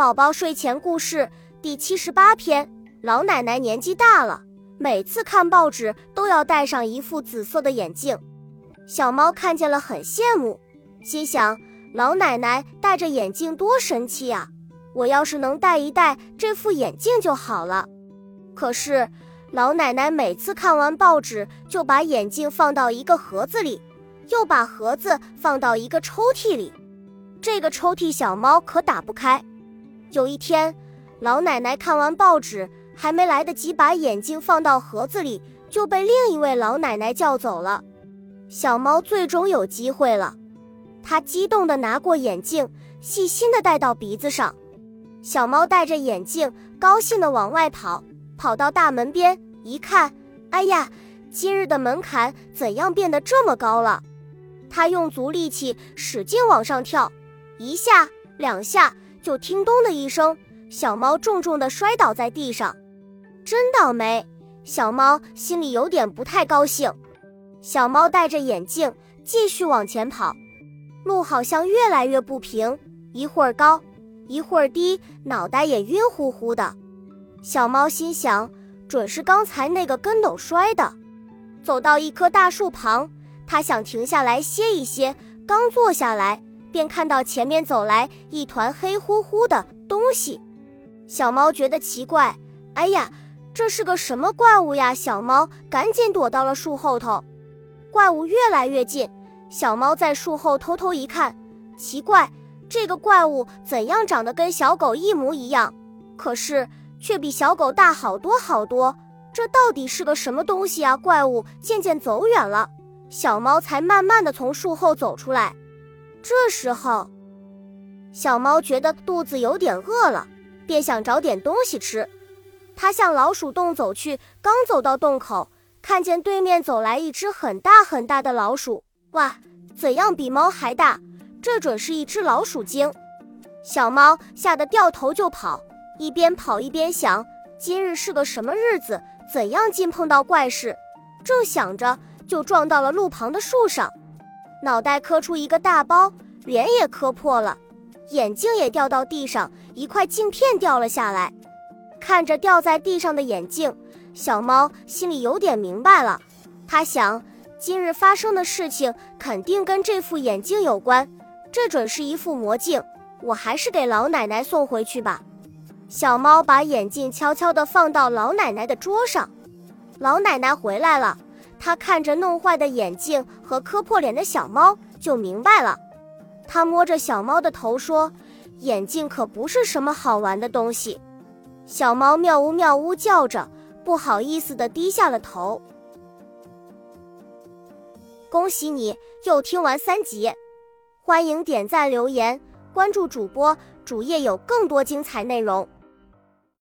宝宝睡前故事第七十八篇：老奶奶年纪大了，每次看报纸都要戴上一副紫色的眼镜。小猫看见了很羡慕，心想：老奶奶戴着眼镜多神气呀！我要是能戴一戴这副眼镜就好了。可是老奶奶每次看完报纸，就把眼镜放到一个盒子里，又把盒子放到一个抽屉里。这个抽屉小猫可打不开。有一天，老奶奶看完报纸，还没来得及把眼镜放到盒子里，就被另一位老奶奶叫走了。小猫最终有机会了，它激动地拿过眼镜，细心地戴到鼻子上。小猫戴着眼镜，高兴地往外跑，跑到大门边一看，哎呀，今日的门槛怎样变得这么高了？它用足力气使劲往上跳，一下，两下。就听“咚”的一声，小猫重重地摔倒在地上，真倒霉！小猫心里有点不太高兴。小猫戴着眼镜继续往前跑，路好像越来越不平，一会儿高，一会儿低，脑袋也晕乎乎的。小猫心想，准是刚才那个跟斗摔的。走到一棵大树旁，它想停下来歇一歇，刚坐下来。便看到前面走来一团黑乎乎的东西，小猫觉得奇怪，哎呀，这是个什么怪物呀？小猫赶紧躲到了树后头。怪物越来越近，小猫在树后偷偷一看，奇怪，这个怪物怎样长得跟小狗一模一样，可是却比小狗大好多好多。这到底是个什么东西啊？怪物渐渐走远了，小猫才慢慢的从树后走出来。这时候，小猫觉得肚子有点饿了，便想找点东西吃。它向老鼠洞走去，刚走到洞口，看见对面走来一只很大很大的老鼠。哇，怎样比猫还大？这准是一只老鼠精！小猫吓得掉头就跑，一边跑一边想：今日是个什么日子？怎样竟碰到怪事？正想着，就撞到了路旁的树上。脑袋磕出一个大包，脸也磕破了，眼镜也掉到地上，一块镜片掉了下来。看着掉在地上的眼镜，小猫心里有点明白了。它想，今日发生的事情肯定跟这副眼镜有关，这准是一副魔镜。我还是给老奶奶送回去吧。小猫把眼镜悄悄地放到老奶奶的桌上。老奶奶回来了。他看着弄坏的眼镜和磕破脸的小猫，就明白了。他摸着小猫的头说：“眼镜可不是什么好玩的东西。”小猫喵呜喵呜叫着，不好意思地低下了头。恭喜你又听完三集，欢迎点赞、留言、关注主播，主页有更多精彩内容。